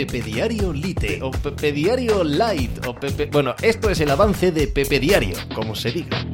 Pepe Diario Lite o Pepe Diario Light o Pepe... Bueno, esto es el avance de Pepe Diario, como se diga.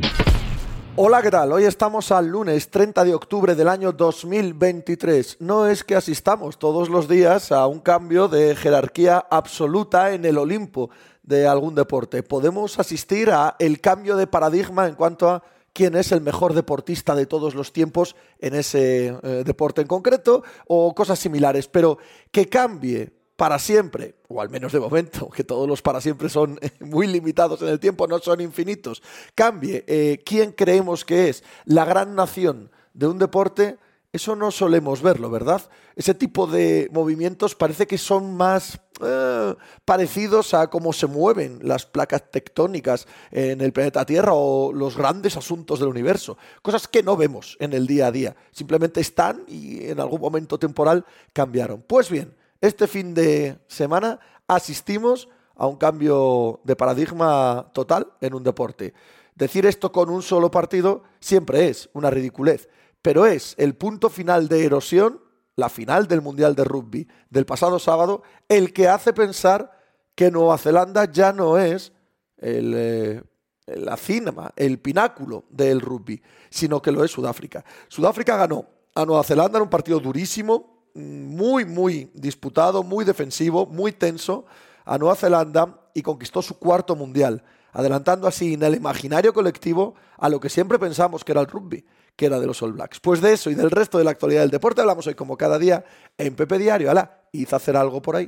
Hola, ¿qué tal? Hoy estamos al lunes 30 de octubre del año 2023. No es que asistamos todos los días a un cambio de jerarquía absoluta en el Olimpo de algún deporte. Podemos asistir a el cambio de paradigma en cuanto a quién es el mejor deportista de todos los tiempos en ese eh, deporte en concreto o cosas similares, pero que cambie para siempre, o al menos de momento, que todos los para siempre son muy limitados en el tiempo, no son infinitos, cambie eh, quién creemos que es la gran nación de un deporte, eso no solemos verlo, ¿verdad? Ese tipo de movimientos parece que son más eh, parecidos a cómo se mueven las placas tectónicas en el planeta Tierra o los grandes asuntos del universo. Cosas que no vemos en el día a día. Simplemente están y en algún momento temporal cambiaron. Pues bien, este fin de semana asistimos a un cambio de paradigma total en un deporte. Decir esto con un solo partido siempre es una ridiculez, pero es el punto final de erosión, la final del Mundial de Rugby del pasado sábado, el que hace pensar que Nueva Zelanda ya no es el, eh, la cinema, el pináculo del rugby, sino que lo es Sudáfrica. Sudáfrica ganó a Nueva Zelanda en un partido durísimo, muy, muy disputado, muy defensivo, muy tenso a Nueva Zelanda y conquistó su cuarto mundial, adelantando así en el imaginario colectivo a lo que siempre pensamos que era el rugby, que era de los All Blacks. Pues de eso y del resto de la actualidad del deporte hablamos hoy como cada día en Pepe Diario. Ala, hizo hacer algo por ahí.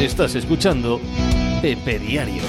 Estás escuchando Pepe Diario.